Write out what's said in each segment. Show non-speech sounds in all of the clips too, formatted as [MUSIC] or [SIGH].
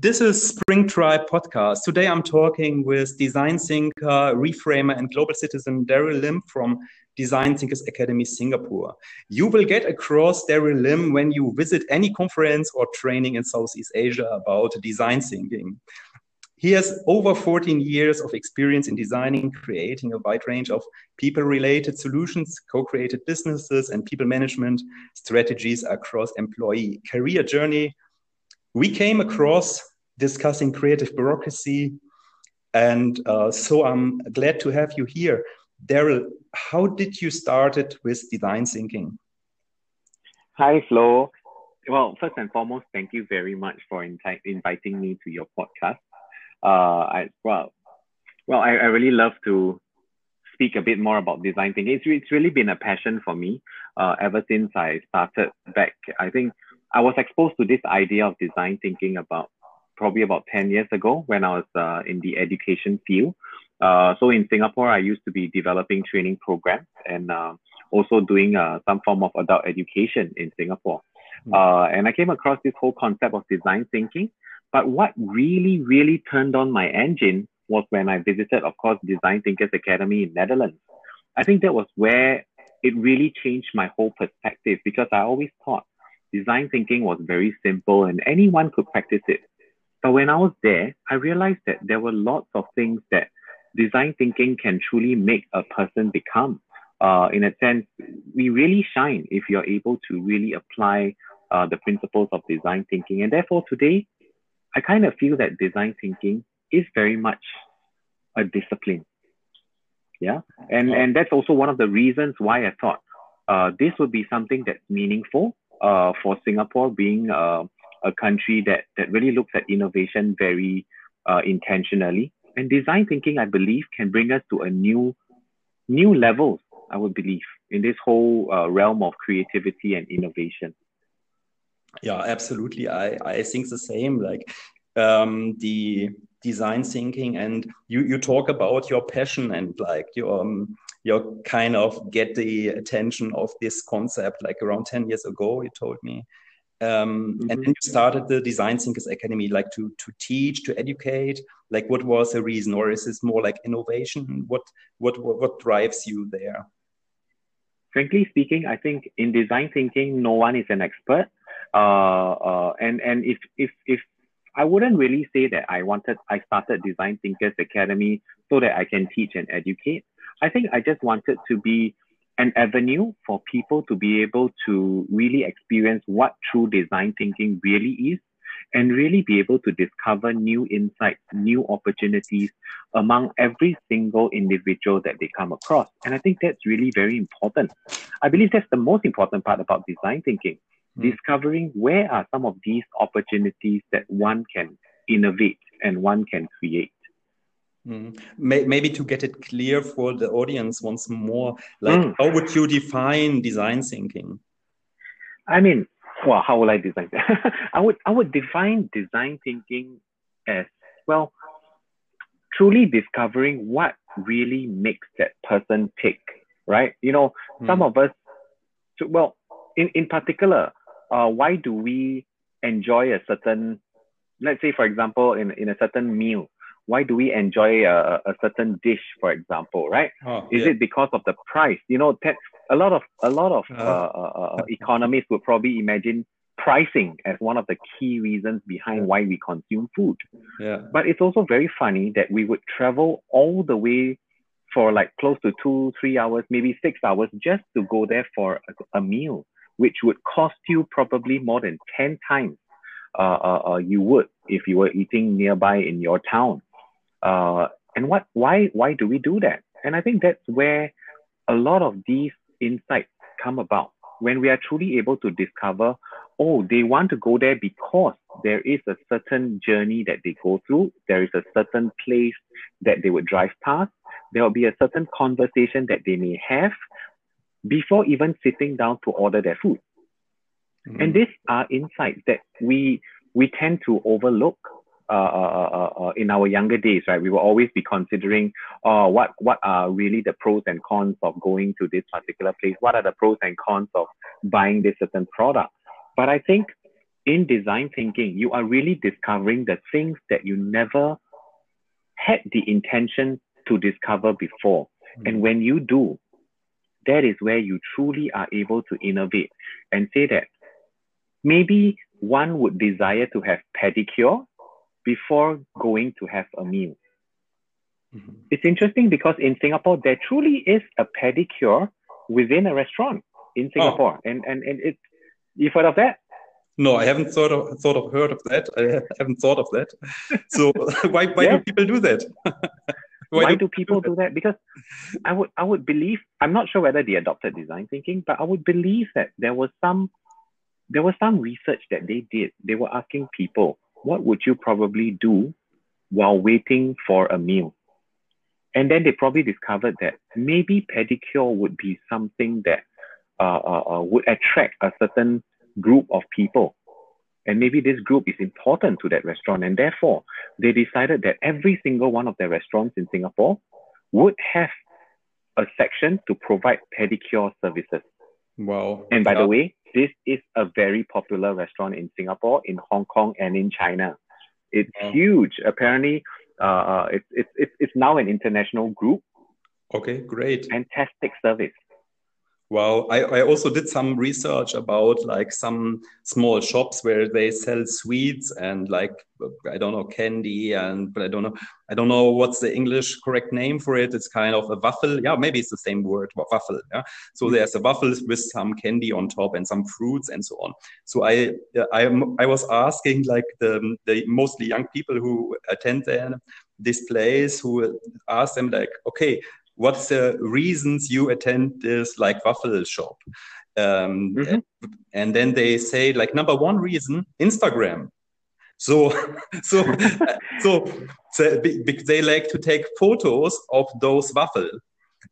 This is Spring Tribe podcast. Today I'm talking with design thinker, reframer, and global citizen Daryl Lim from Design Thinkers Academy Singapore. You will get across Daryl Lim when you visit any conference or training in Southeast Asia about design thinking. He has over 14 years of experience in designing, creating a wide range of people related solutions, co created businesses, and people management strategies across employee career journey we came across discussing creative bureaucracy. And uh, so I'm glad to have you here. Daryl, how did you start it with design thinking? Hi, Flo. Well, first and foremost, thank you very much for inviting me to your podcast. Uh, I, well, well, I, I really love to speak a bit more about design thinking. It's, it's really been a passion for me uh, ever since I started back. I think I was exposed to this idea of design thinking about probably about 10 years ago when I was uh, in the education field. Uh, so in Singapore, I used to be developing training programs and uh, also doing uh, some form of adult education in Singapore. Mm. and I came across this whole concept of design thinking. But what really, really turned on my engine was when I visited, of course, Design Thinkers Academy in Netherlands. I think that was where it really changed my whole perspective because I always thought design thinking was very simple and anyone could practice it. But when I was there, I realized that there were lots of things that design thinking can truly make a person become. Uh, in a sense, we really shine if you're able to really apply uh, the principles of design thinking. And therefore, today, I kind of feel that design thinking is very much a discipline. Yeah. And, and that's also one of the reasons why I thought uh, this would be something that's meaningful uh, for Singapore being uh, a country that, that really looks at innovation very uh, intentionally. And design thinking, I believe, can bring us to a new, new levels, I would believe, in this whole uh, realm of creativity and innovation. Yeah, absolutely. I, I think the same. Like um, the design thinking and you, you talk about your passion and like your um, you kind of get the attention of this concept like around 10 years ago you told me um, mm-hmm. and then you started the design thinkers academy like to to teach to educate. Like what was the reason? Or is this more like innovation? What what what, what drives you there? Frankly speaking i think in design thinking no one is an expert. Uh, uh, and and if if if I wouldn't really say that I wanted I started Design Thinkers Academy so that I can teach and educate. I think I just wanted to be an avenue for people to be able to really experience what true design thinking really is and really be able to discover new insights, new opportunities among every single individual that they come across. And I think that's really very important. I believe that's the most important part about design thinking, mm. discovering where are some of these opportunities that one can innovate and one can create. Mm. Maybe to get it clear for the audience once more, like mm. how would you define design thinking? I mean, well, how would I design that? [LAUGHS] I would I would define design thinking as well, truly discovering what really makes that person tick, right? You know, mm. some of us, well, in in particular, uh, why do we enjoy a certain, let's say, for example, in in a certain meal? Why do we enjoy a, a certain dish, for example, right? Oh, Is yeah. it because of the price? You know, a lot of a lot of uh, uh, uh, uh economists would probably imagine pricing as one of the key reasons behind why we consume food. Yeah. But it's also very funny that we would travel all the way for like close to two, three hours, maybe six hours just to go there for a, a meal, which would cost you probably more than 10 times uh, uh, uh, you would if you were eating nearby in your town. Uh, and what why why do we do that? And I think that's where a lot of these insights come about when we are truly able to discover, oh, they want to go there because there is a certain journey that they go through, there is a certain place that they would drive past, there will be a certain conversation that they may have before even sitting down to order their food. Mm-hmm. And these are insights that we we tend to overlook uh uh, uh, uh, in our younger days, right, we will always be considering uh, what what are really the pros and cons of going to this particular place. What are the pros and cons of buying this certain product? But I think in design thinking, you are really discovering the things that you never had the intention to discover before. Mm-hmm. And when you do, that is where you truly are able to innovate and say that maybe one would desire to have pedicure before going to have a meal. Mm-hmm. It's interesting because in Singapore, there truly is a pedicure within a restaurant in oh. Singapore. Oh. And, and, and it's, you've heard of that? No, I haven't thought of, thought of heard of that. I haven't thought of that. So [LAUGHS] why, why yeah. do people do that? [LAUGHS] why, why, do, do people do that? Because I would I would believe I'm not sure whether they adopted design thinking, but I would believe that there was some there was some research that they did. They were asking people, what would you probably do while waiting for a meal? And then they probably discovered that maybe pedicure would be something that uh, uh, uh, would attract a certain group of people. And maybe this group is important to that restaurant. And therefore, they decided that every single one of their restaurants in Singapore would have a section to provide pedicure services. Wow. And by the way, this is a very popular restaurant in Singapore, in Hong Kong, and in China. It's wow. huge. Apparently, uh, uh it's, it's, it's now an international group. Okay, great. Fantastic service. Well, I, I also did some research about like some small shops where they sell sweets and like I don't know candy and but I don't know I don't know what's the English correct name for it. It's kind of a waffle. Yeah, maybe it's the same word, waffle. Yeah. So mm-hmm. there's a waffle with some candy on top and some fruits and so on. So I I I was asking like the the mostly young people who attend there this place who ask them like okay what's the reasons you attend this like waffle shop um, mm-hmm. and, and then they say like number one reason instagram so [LAUGHS] [LAUGHS] so so, so they like to take photos of those waffle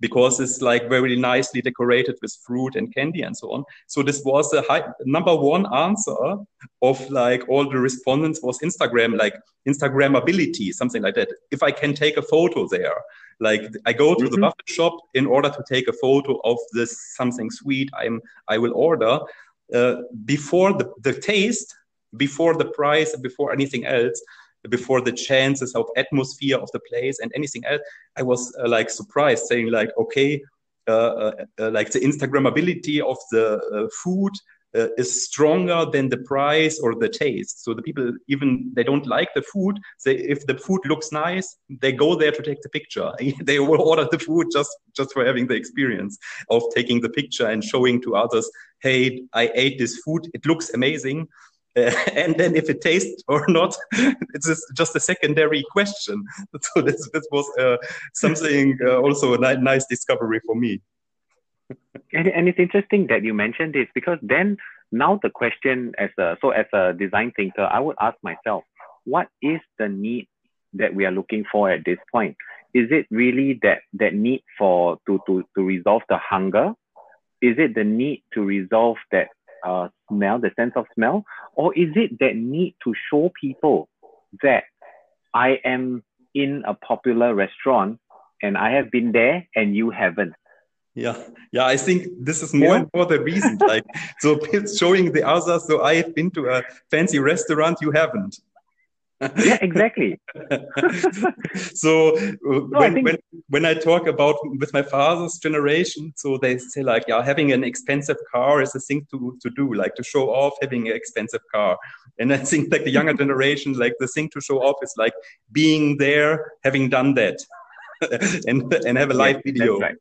because it's like very nicely decorated with fruit and candy and so on. So this was the high, number one answer of like all the respondents was Instagram, like Instagrammability, something like that. If I can take a photo there, like I go to mm-hmm. the waffle shop in order to take a photo of this something sweet I'm I will order uh, before the, the taste, before the price, before anything else before the chances of atmosphere of the place and anything else i was uh, like surprised saying like okay uh, uh, uh like the instagrammability of the uh, food uh, is stronger than the price or the taste so the people even they don't like the food they if the food looks nice they go there to take the picture [LAUGHS] they will order the food just just for having the experience of taking the picture and showing to others hey i ate this food it looks amazing uh, [LAUGHS] and then if it tastes or not, [LAUGHS] it's just just a secondary question. So this, this was uh, something uh, also a ni- nice discovery for me. And, and it's interesting that you mentioned this because then now the question as a so as a design thinker, I would ask myself, what is the need that we are looking for at this point? Is it really that that need for to to to resolve the hunger? Is it the need to resolve that uh, smell, the sense of smell, or is it that need to show people that I am in a popular restaurant and I have been there and you haven't? Yeah, yeah, I think this is more yeah. and more the reason. [LAUGHS] Like, so it's showing the others. So I have been to a fancy restaurant, you haven't yeah, exactly. [LAUGHS] so uh, no, when, think... when when I talk about with my father's generation, so they say like, yeah, having an expensive car is a thing to to do, like to show off having an expensive car. And I think like the younger [LAUGHS] generation, like the thing to show off is like being there, having done that, and and have a live yeah, video. Right.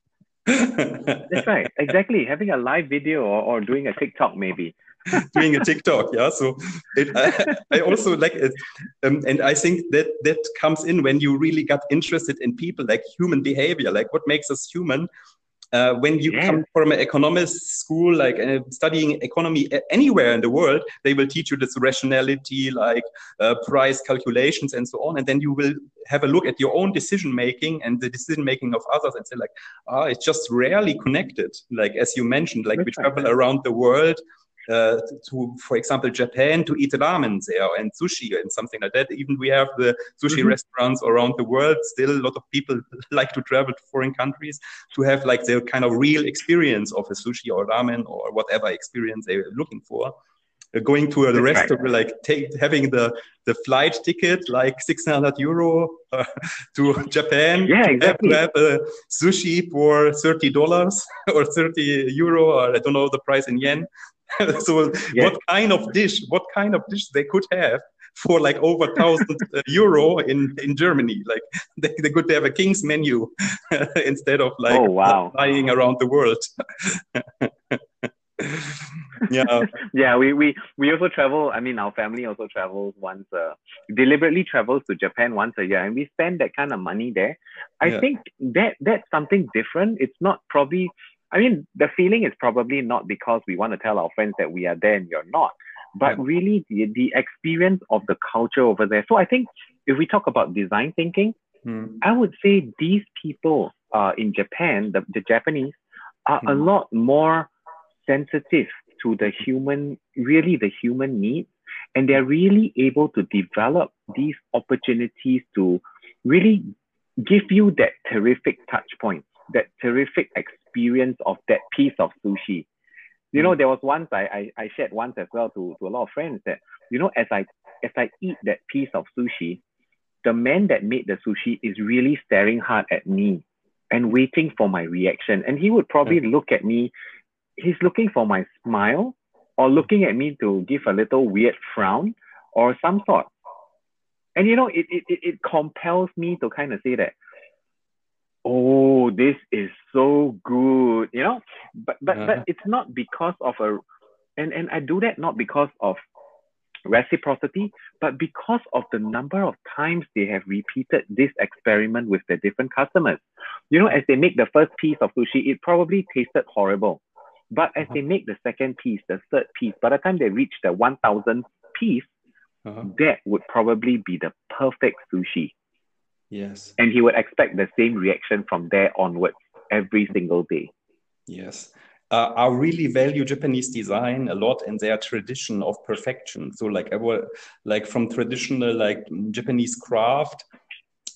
That's right. Exactly. Having a live video or, or doing a TikTok maybe [LAUGHS] doing a TikTok. Yeah, so it, I, I, also like it, um, and I think that that comes in when you really got interested in people, like human behavior, like what makes us human. Uh, when you yeah. come from an economist school, like uh, studying economy anywhere in the world, they will teach you this rationality, like uh, price calculations and so on. And then you will have a look at your own decision making and the decision making of others and say like, ah, it's just rarely connected. Like, as you mentioned, like we travel around the world uh, to, for example, Japan to eat ramen there and sushi and something like that. Even we have the sushi mm-hmm. restaurants around the world. Still, a lot of people [LAUGHS] like to travel to foreign countries to have like their kind of real experience of a sushi or ramen or whatever experience they're looking for. going to the restaurant, right. like take, having the the flight ticket, like 600 euro uh, [LAUGHS] to Japan. Yeah, exactly. Have, have a sushi for 30 dollars [LAUGHS] or 30 euro, or I don't know the price in yen. [LAUGHS] so, yes. what kind of dish? What kind of dish they could have? for like over thousand euro in in Germany. Like they, they could have a king's menu [LAUGHS] instead of like oh, wow. flying around the world. [LAUGHS] yeah yeah we, we we also travel i mean our family also travels once uh deliberately travels to japan once a year and we spend that kind of money there i yeah. think that that's something different it's not probably i mean the feeling is probably not because we want to tell our friends that we are there and you're not but really the, the experience of the culture over there. So I think if we talk about design thinking, mm. I would say these people uh, in Japan, the, the Japanese, are mm. a hmm. lot more sensitive to the human, really the human needs. And they're really able to develop these opportunities to really give you that terrific touch point, that terrific experience of that piece of sushi you know, mm. there was once I, I, I shared once as well to, to a lot of friends that, you know, as I as I eat that piece of sushi, the man that made the sushi is really staring hard at me and waiting for my reaction. And he would probably look at me, he's looking for my smile or looking at me to give a little weird frown or some sort. And you know, it, it, it compels me to kind of say that, oh, this is so good, you know. But but uh-huh. but it's not because of a, and and I do that not because of reciprocity, but because of the number of times they have repeated this experiment with their different customers. You know, as they make the first piece of sushi, it probably tasted horrible. But as uh-huh. they make the second piece, the third piece, by the time they reach the 1000th piece, uh-huh. that would probably be the perfect sushi. Yes. And he would expect the same reaction from there onwards every single day. Yes. Uh, I really value Japanese design a lot and their tradition of perfection. So like like from traditional like Japanese craft,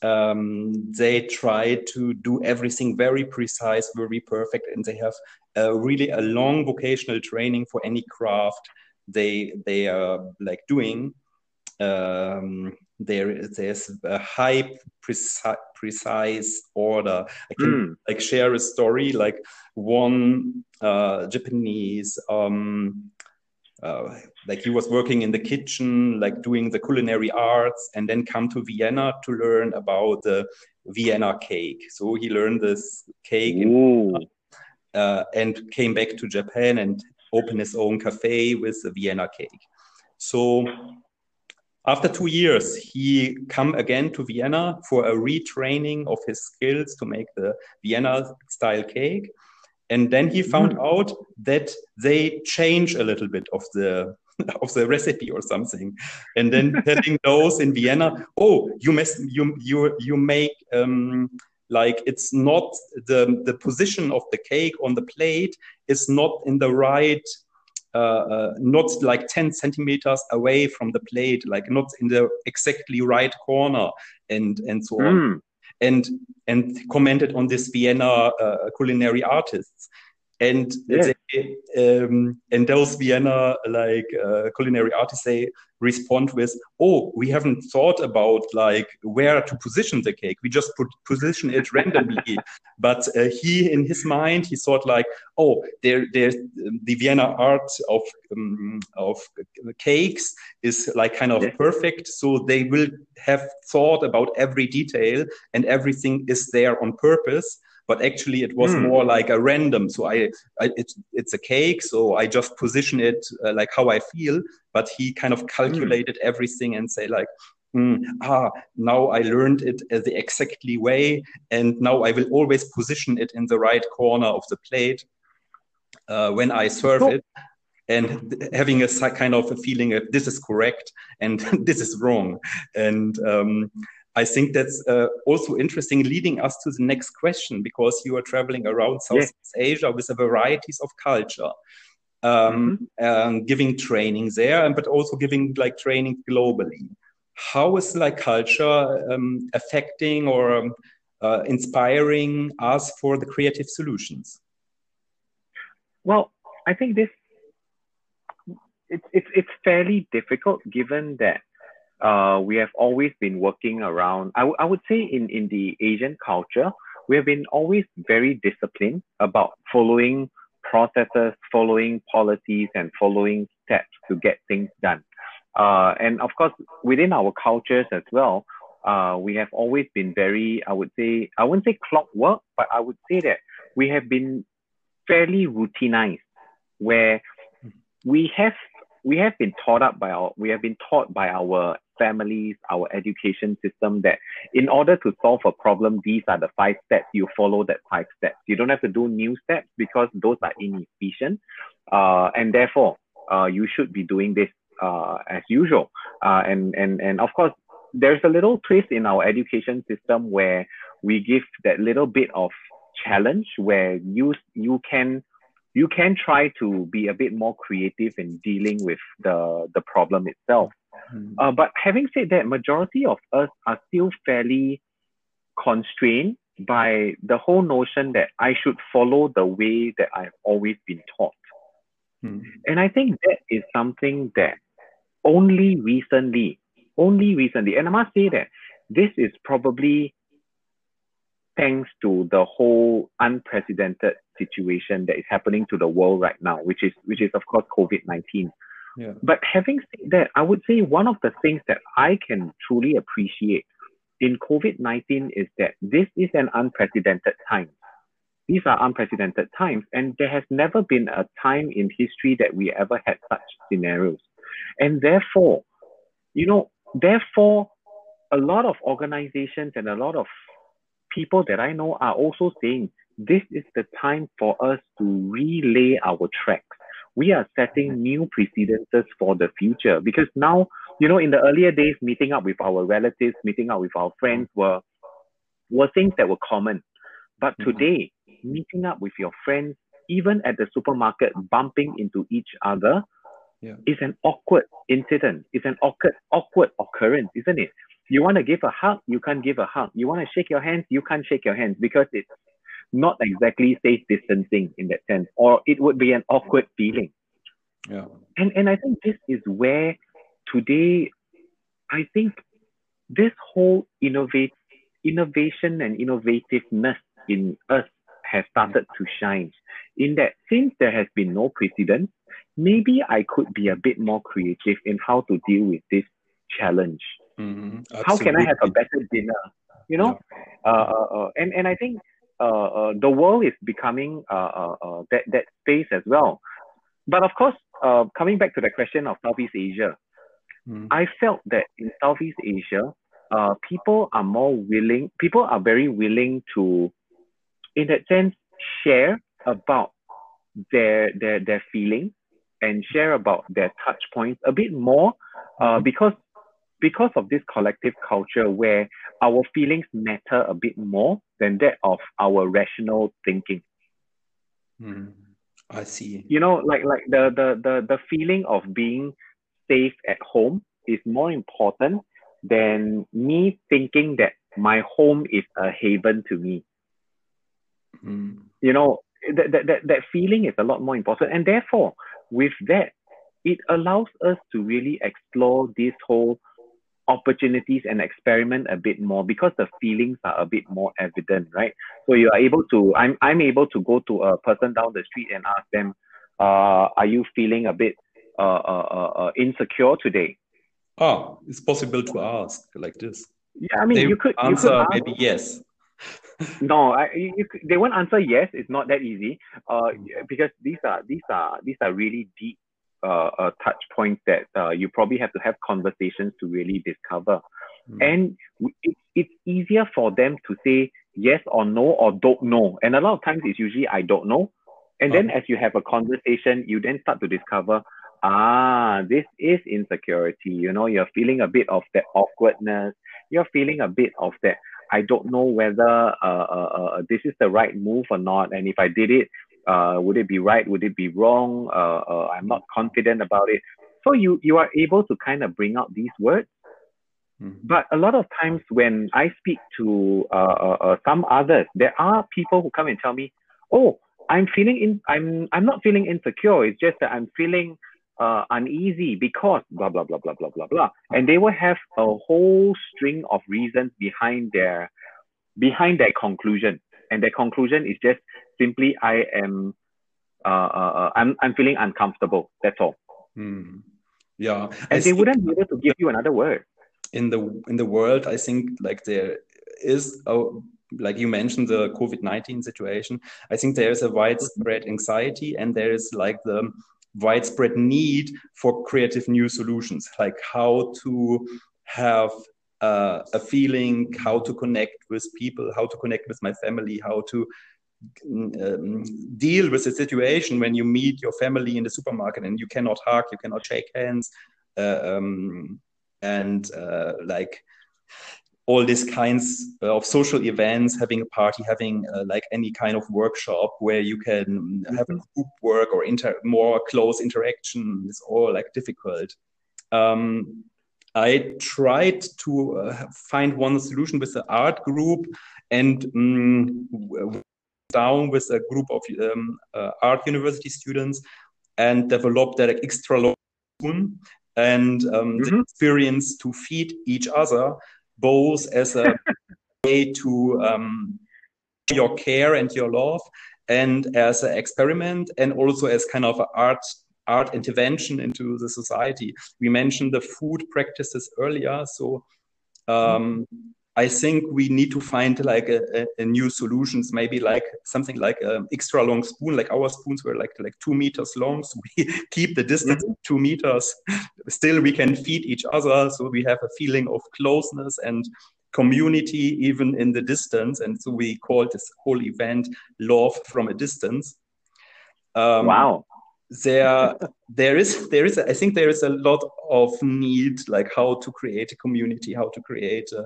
um, they try to do everything very precise, very perfect, and they have a really a long vocational training for any craft they they are like doing. Um, there there's a high precise, precise order. I can mm. like share a story like one uh, japanese um, uh, like he was working in the kitchen like doing the culinary arts and then come to vienna to learn about the vienna cake. So he learned this cake in, uh, and came back to japan and opened his own cafe with the vienna cake. So after two years, he come again to Vienna for a retraining of his skills to make the Vienna style cake. And then he found mm. out that they change a little bit of the [LAUGHS] of the recipe or something, and then [LAUGHS] telling those in Vienna, "Oh, you mess, you you you make um, like it's not the the position of the cake on the plate is not in the right not like 10 centimeters away from the plate, like not in the exactly right corner, and and so on. Mm. And and commented on this Vienna uh, culinary artists, and yeah. they, um, and those Vienna like uh, culinary artists they respond with, "Oh, we haven't thought about like where to position the cake. We just put position it randomly." [LAUGHS] but uh, he, in his mind, he thought like, "Oh, there, there's um, the Vienna art of um, of cakes is like kind of yeah. perfect. So they will have thought about every detail, and everything is there on purpose." But actually it was mm. more like a random. So I, I it's it's a cake, so I just position it uh, like how I feel. But he kind of calculated mm. everything and say like, mm, ah, now I learned it the exactly way, and now I will always position it in the right corner of the plate uh, when I serve it and having a kind of a feeling that this is correct and [LAUGHS] this is wrong and um, I think that's uh, also interesting, leading us to the next question, because you are traveling around Southeast yeah. Asia with a varieties of culture, um, mm-hmm. um, giving training there, but also giving like training globally. How is like culture um, affecting or um, uh, inspiring us for the creative solutions? Well, I think this it's it's it's fairly difficult given that uh, we have always been working around. I, I would say in in the Asian culture, we have been always very disciplined about following processes, following policies, and following steps to get things done. Uh, and of course, within our cultures as well, uh, we have always been very, I would say, I wouldn't say clockwork, but I would say that we have been fairly routinized, where we have we have been taught up by our we have been taught by our families, our education system that in order to solve a problem, these are the five steps. You follow that five steps. You don't have to do new steps because those are inefficient, uh, and therefore uh, you should be doing this uh, as usual. Uh, and and and of course, there's a little twist in our education system where we give that little bit of challenge where you you can you can try to be a bit more creative in dealing with the the problem itself. Mm-hmm. Uh, but having said that, majority of us are still fairly constrained by the whole notion that I should follow the way that I've always been taught. Mm-hmm. And I think that is something that only recently, only recently, and I must say that this is probably thanks to the whole unprecedented situation that is happening to the world right now, which is which is of course COVID nineteen. Yeah. But having said that, I would say one of the things that I can truly appreciate in COVID nineteen is that this is an unprecedented time. These are unprecedented times, and there has never been a time in history that we ever had such scenarios. And therefore, you know, therefore, a lot of organizations and a lot of people that I know are also saying this is the time for us to relay our tracks. We are setting new precedences for the future because now, you know, in the earlier days, meeting up with our relatives, meeting up with our friends were were things that were common. But mm-hmm. today, meeting up with your friends, even at the supermarket, bumping into each other, yeah. is an awkward incident. It's an awkward, awkward occurrence, isn't it? You want to give a hug, you can't give a hug. You want to shake your hands, you can't shake your hands because it's not exactly safe distancing in that sense, or it would be an awkward feeling. Yeah. And and I think this is where today I think this whole innovate innovation and innovativeness in us has started to shine. In that since there has been no precedent, maybe I could be a bit more creative in how to deal with this challenge. Mm-hmm. How can I have a better dinner? You know, yeah. uh, uh, uh, and and I think uh, uh, the world is becoming uh, that that space as well. But of course, coming back to the question of Southeast Asia, mm. I felt that in Southeast Asia, people are more willing. People are very willing to, in that sense, share about their their their feelings and share about their touch points a bit more, uh, because because of this collective culture where our feelings matter a bit more than that of our rational thinking. Mm, I see. You know, like like the, the the the feeling of being safe at home is more important than me thinking that my home is a haven to me. Mm. You know, that, that, that, that feeling is a lot more important. And therefore, with that, it allows us to really explore this whole opportunities and experiment a bit more because the feelings are a bit more evident, right? So you are able to, I'm, I'm able to go to a person down the street and ask them, uh, are you feeling a bit uh, uh, uh, uh insecure today? Oh, it's possible to ask like this. Yeah, I mean, they you could answer you could ask, maybe yes. [LAUGHS] no, I, you, they won't answer yes. It's not that easy. Uh, because these are these are these are really deep uh, uh, touch point that uh, you probably have to have conversations to really discover. Mm. And it, it's easier for them to say yes or no or don't know. And a lot of times it's usually I don't know. And then as you have a conversation, you then start to discover, ah, this is insecurity. You know, you're feeling a bit of that awkwardness. You're feeling a bit of that. I don't know whether uh, uh, uh, this is the right move or not. And if I did it, uh, would it be right? Would it be wrong? Uh, uh, I'm not confident about it. So you you are able to kind of bring out these words. Mm-hmm. But a lot of times when I speak to uh, uh, some others, there are people who come and tell me, "Oh, I'm feeling in. I'm I'm not feeling insecure. It's just that I'm feeling uh, uneasy because blah blah blah blah blah blah blah, and they will have a whole string of reasons behind their behind their conclusion, and their conclusion is just simply I am uh, uh, uh I'm I'm feeling uncomfortable. That's all. Hmm. Yeah, and I they wouldn't be able to give you another word. In the in the world, I think like there is a like you mentioned the covid-19 situation i think there is a widespread anxiety and there is like the widespread need for creative new solutions, like how to have uh, a feeling, how to connect with people, how to connect with my family, how to um, deal with the situation when you meet your family in the supermarket and you cannot hug, you cannot shake hands, uh, um, and uh, like all these kinds of social events, having a party, having uh, like any kind of workshop where you can mm-hmm. have a group work or inter more close interaction is all like difficult. Um, I tried to uh, find one solution with the art group and um, down with a group of um, uh, art university students and developed that extra long and um, mm -hmm. the experience to feed each other both as a [LAUGHS] way to um, your care and your love and as an experiment and also as kind of art art intervention into the society we mentioned the food practices earlier so um, I think we need to find like a, a, a, new solutions, maybe like something like an extra long spoon, like our spoons were like like two meters long, so we [LAUGHS] keep the distance mm -hmm. two meters. Still, we can feed each other, so we have a feeling of closeness and community even in the distance, and so we call this whole event "Love from a Distance." Um, wow there [LAUGHS] there is there is I think there is a lot of need like how to create a community how to create a,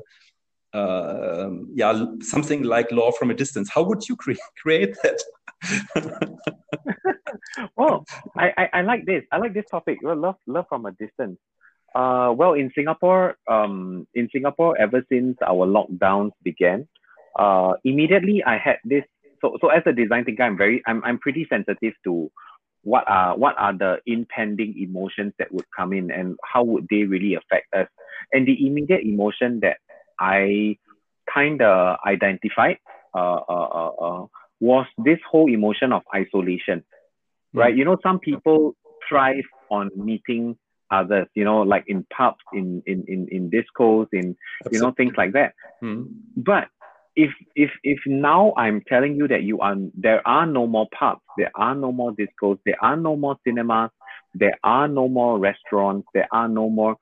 uh, yeah, something like love from a distance. How would you cre- [LAUGHS] create that? well, [LAUGHS] I, I, I, like this. I like this topic. Well, love love from a distance. Uh, well, in Singapore, um, in Singapore, ever since our lockdowns began, uh, immediately I had this. So, so as a design thinker, I'm very, I'm, I'm pretty sensitive to what are what are the impending emotions that would come in and how would they really affect us. And the immediate emotion that I kind of identified uh, uh, uh, uh, was this whole emotion of isolation, mm. right? You know, some people thrive on meeting others, you know, like in pubs, in in in, in discos, in you know things like that. Mm. But if if if now I'm telling you that you are there are no more pubs, there are no more discos, there are no more cinemas, there are no more restaurants, there are no more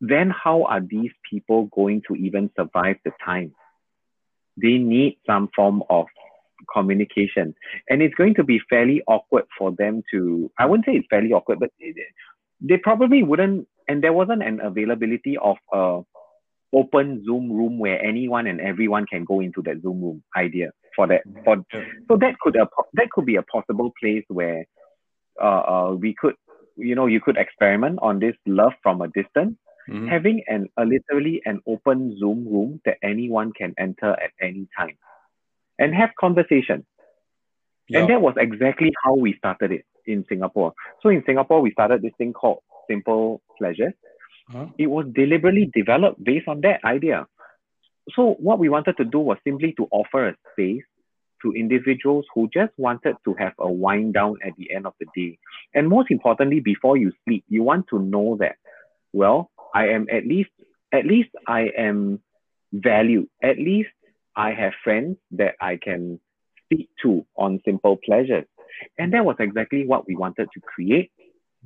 then how are these people going to even survive the time? They need some form of communication. And it's going to be fairly awkward for them to, I wouldn't say it's fairly awkward, but they probably wouldn't, and there wasn't an availability of a open Zoom room where anyone and everyone can go into that Zoom room idea for that. For, so that could, a, that could be a possible place where uh, uh, we could, you know, you could experiment on this love from a distance mm-hmm. having an a literally an open Zoom room that anyone can enter at any time and have conversation. Yeah. And that was exactly how we started it in Singapore. So in Singapore, we started this thing called Simple Pleasures. huh It was deliberately developed based on that idea. So what we wanted to do was simply to offer a space to individuals who just wanted to have a wind down at the end of the day. And most importantly, before you sleep, you want to know that, well, I am at least at least I am valued. At least I have friends that I can speak to on simple pleasures. And that was exactly what we wanted to create.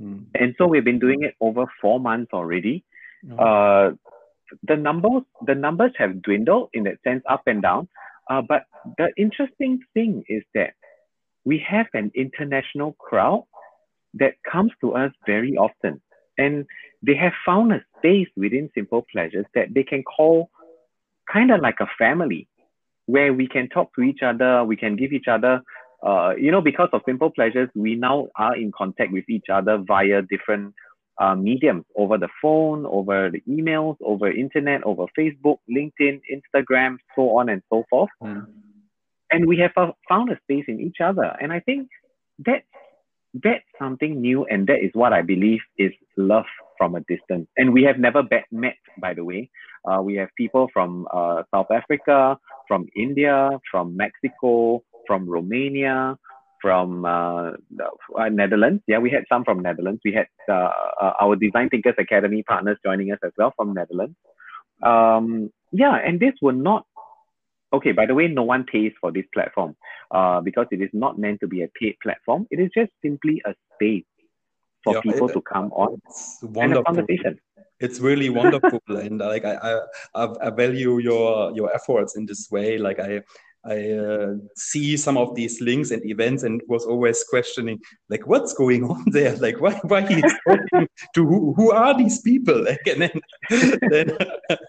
Mm. And so we've been doing it over four months already. Mm. Uh, the numbers the numbers have dwindled in that sense up and down. Uh, but the interesting thing is that we have an international crowd that comes to us very often. And they have found a space within Simple Pleasures that they can call kind of like a family where we can talk to each other, we can give each other, uh, you know, because of Simple Pleasures, we now are in contact with each other via different uh, mediums over the phone, over the emails, over internet, over Facebook, LinkedIn, Instagram, so on and so forth. Mm. And we have uh, found a space in each other. And I think that's that's something new, and that is what I believe is love from a distance. And we have never met, by the way. Uh, we have people from uh, South Africa, from India, from Mexico, from Romania, from uh, uh, Netherlands. Yeah, we had some from Netherlands. We had uh, uh, our Design Thinkers Academy partners joining us as well from Netherlands. Um, yeah, and this were not okay. By the way, no one pays for this platform uh, because it is not meant to be a paid platform. It is just simply a space for yeah, people it, to come on and a conversation. It's really wonderful, [LAUGHS] and like I, I, I value your your efforts in this way. Like I, I uh, see some of these links and events and was always questioning, like, what's going on [LAUGHS] there? Like, why, why he's talking to who, who are these people? [LAUGHS] Like, and then, then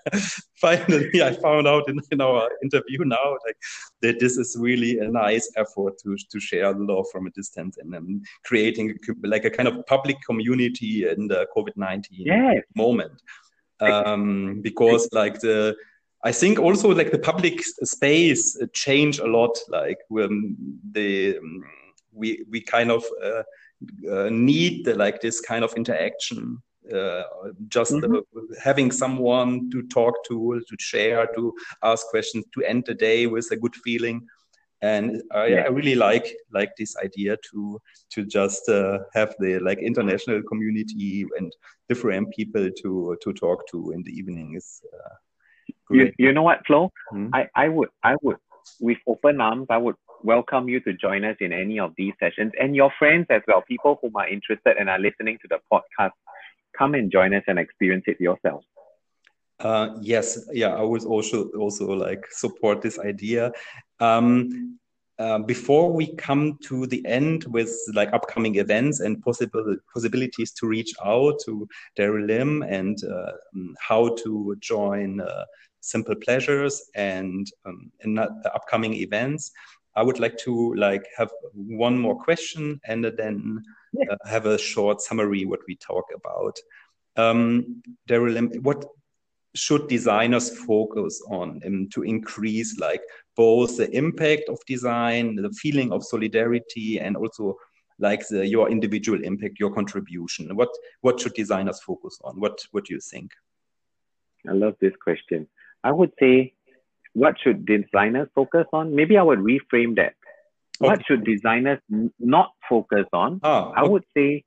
[LAUGHS] finally I found out in, in our interview now, like, that this is really a nice effort to, to share the love from a distance and um, creating like a kind of public community in the COVID-19 yes. moment. Um, because like the, I think also like the public space uh, change a lot. Like when the um, we we kind of uh, uh, need the, like this kind of interaction. Uh, just mm -hmm. having someone to talk to, to share, to ask questions, to end the day with a good feeling and I, yeah. I, really like like this idea to to just uh, have the like international community and different people to to talk to in the evening is you, you know what, Flo? Hmm? I, I would I would with open arms, I would welcome you to join us in any of these sessions and your friends as well, people who are interested and are listening to the podcast. Come and join us and experience it yourself. Uh, yes, yeah, I would also also like support this idea. Um, uh, before we come to the end with like upcoming events and possible possibilities to reach out to Daryl Lim and uh, how to join uh, simple pleasures and um, in the upcoming events. I would like to like have one more question and then uh, have a short summary what we talk about. Um, Daryl, what should designers focus on um, to increase like both the impact of design the feeling of solidarity and also like the, your individual impact your contribution? What what should designers focus on? What what do you think? I love this question I would say, what should designers focus on? Maybe I would reframe that. Okay. What should designers not focus on? Oh, okay. I would say,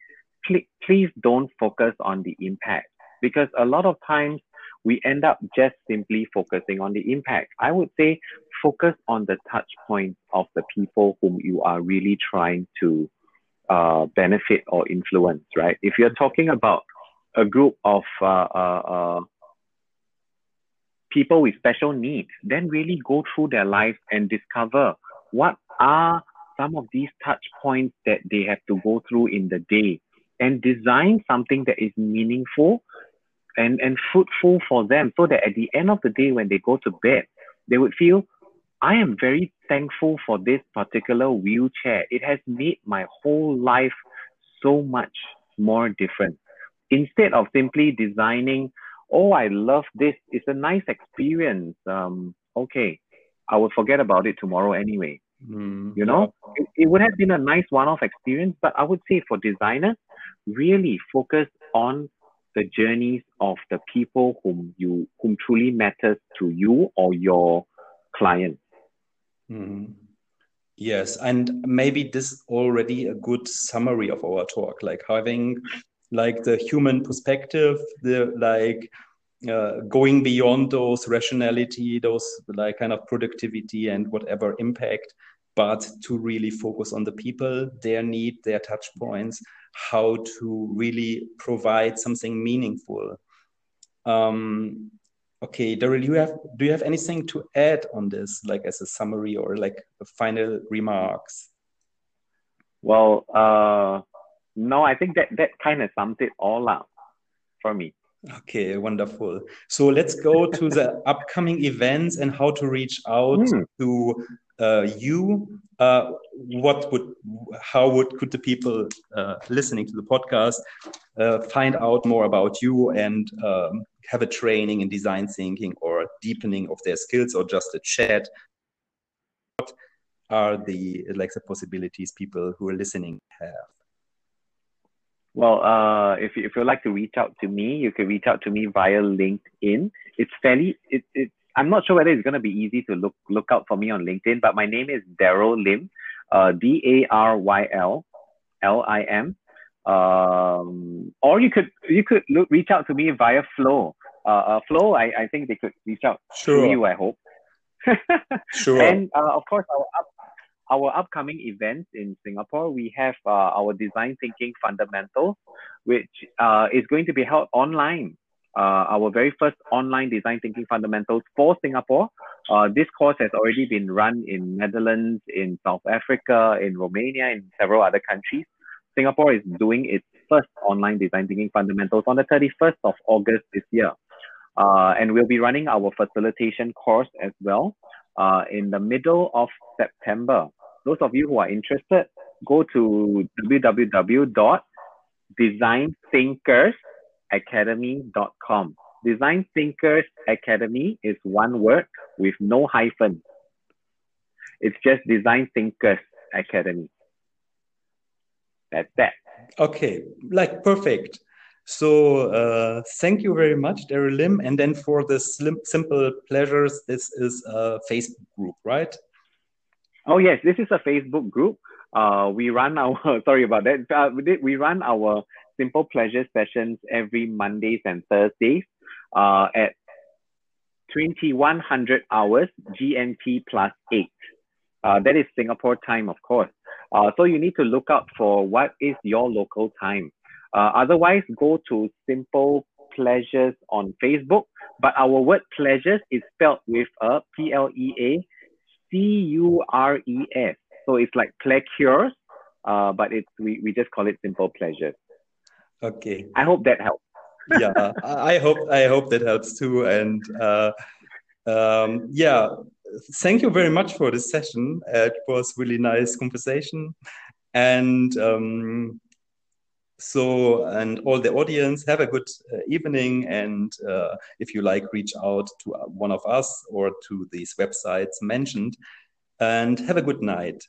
please don't focus on the impact because a lot of times we end up just simply focusing on the impact. I would say focus on the touch points of the people whom you are really trying to uh, benefit or influence, right? If you're talking about a group of uh, uh, uh people with special needs, then really go through their lives and discover what are some of these touch points that they have to go through in the day and design something that is meaningful and, and fruitful for them so that at the end of the day, when they go to bed, they would feel, I am very thankful for this particular wheelchair. It has made my whole life so much more different. Instead of simply designing oh, I love this. It's a nice experience. Um, okay, I will forget about it tomorrow anyway. Mm, you know, yeah. it, it would have been a nice one-off experience, but I would say for designers, really focus on the journeys of the people whom you whom truly matters to you or your client. Mm. Yes, and maybe this is already a good summary of our talk, like having like the human perspective, the like uh, going beyond those rationality, those like kind of productivity and whatever impact, but to really focus on the people, their need, their touch points, how to really provide something meaningful. Um, okay, Daryl, you have do you have anything to add on this, like as a summary or like final remarks? Well, uh, no, I think that that kind of sums it all up for me. Okay, wonderful. So let's go to the [LAUGHS] upcoming events and how to reach out mm. to uh, you. Uh, what would, how would could the people uh, listening to the podcast uh, find out more about you and um, have a training in design thinking or deepening of their skills or just a chat? What are the like the possibilities people who are listening have? Well, uh, if if you'd like to reach out to me, you can reach out to me via LinkedIn. It's fairly it, it I'm not sure whether it's going to be easy to look look out for me on LinkedIn, but my name is Daryl Lim, uh, D A R Y L L I M. Um, or you could you could look, reach out to me via Flo. Uh, uh, Flo, I, I think they could reach out sure. to you. I hope. [LAUGHS] sure. And uh, of course, our up, our upcoming events in Singapore, we have uh, our design thinking fundamentals, which uh, is going to be held online. Uh, our very first online design thinking fundamentals for Singapore. Uh, this course has already been run in Netherlands, in South Africa, in Romania, in several other countries. Singapore is doing its first online design thinking fundamentals on the 31st of August this year. Uh, and we'll be running our facilitation course as well uh, in the middle of September. Those of you who are interested, go to www.designthinkersacademy.com. Design Thinkers Academy is one word with no hyphen. It's just Design Thinkers Academy. That's that. Okay, like perfect. So uh, thank you very much, Daryl Lim. And then for the slim, simple pleasures, this is a Facebook group, right? Oh yes, this is a Facebook group. Uh, we run our [LAUGHS] sorry about that. Uh, we run our simple pleasure sessions every Mondays and Thursdays uh, at 2100 hours GMT plus eight. Uh, that is Singapore time, of course. Uh, so you need to look out for what is your local time. Uh, otherwise, go to Simple Pleasures on Facebook. But our word pleasures is spelled with a P L E A C U R E S. So it's like pleasures, uh, but it's we, we just call it Simple Pleasures. Okay. I hope that helps. [LAUGHS] yeah, I hope I hope that helps too. And uh, um, yeah, thank you very much for this session. it was really nice conversation, and um, so, and all the audience, have a good uh, evening. And uh, if you like, reach out to uh, one of us or to these websites mentioned. And have a good night.